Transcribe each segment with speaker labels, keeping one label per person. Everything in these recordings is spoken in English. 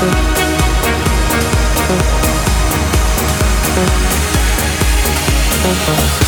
Speaker 1: Thank
Speaker 2: you.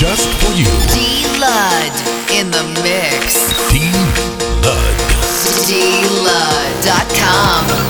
Speaker 3: just for you.
Speaker 1: D Lud in the mix.
Speaker 3: D Lud.
Speaker 2: D Lud.com.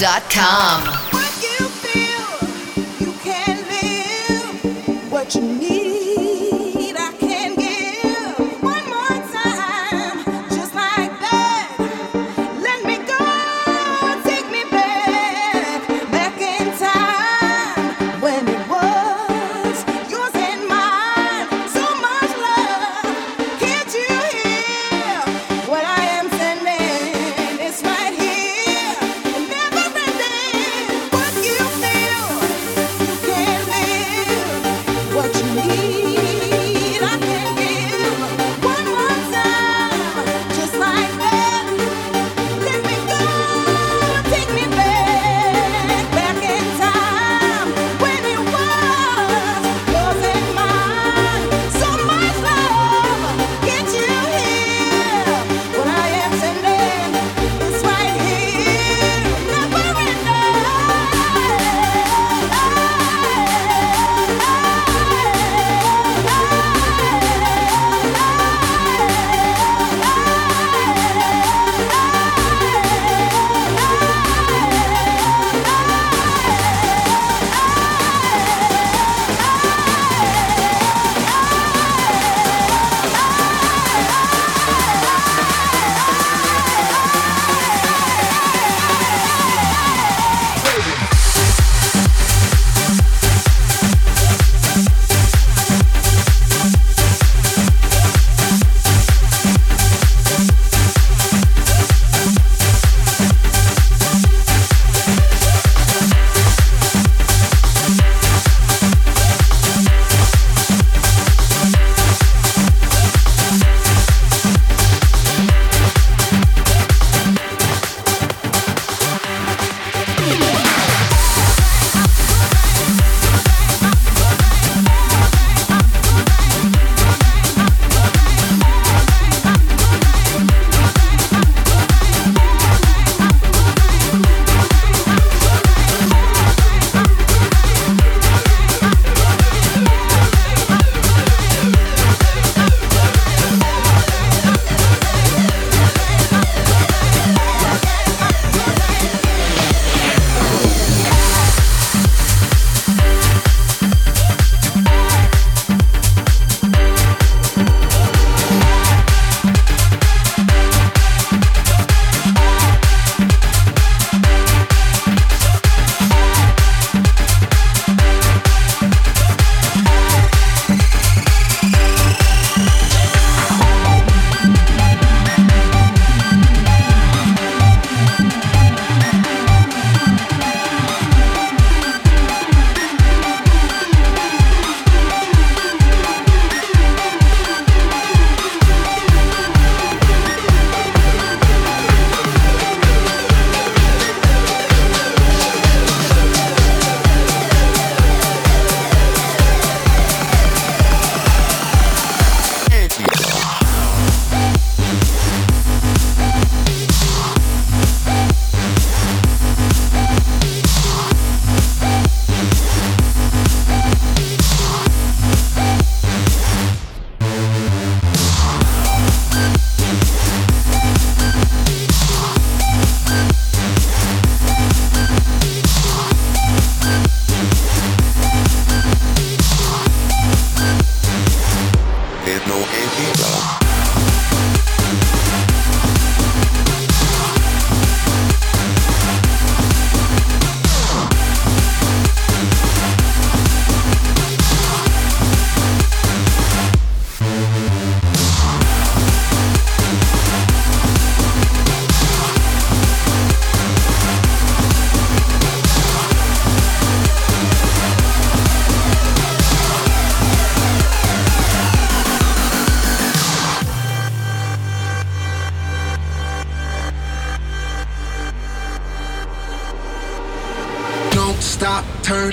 Speaker 2: DLud.com.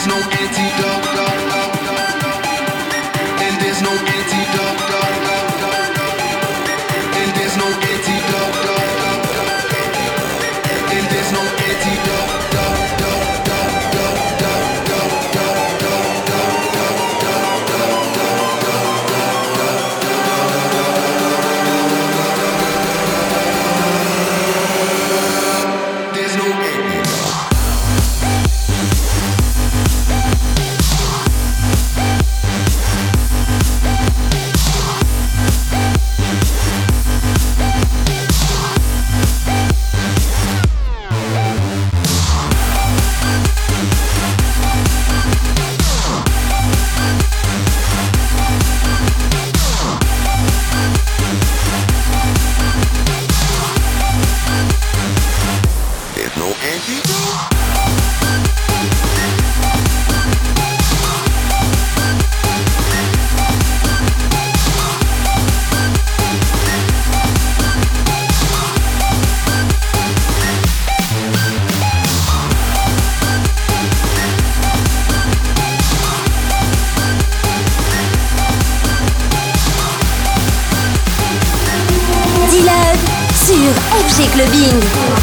Speaker 4: There's no antidote.
Speaker 5: Clubbing.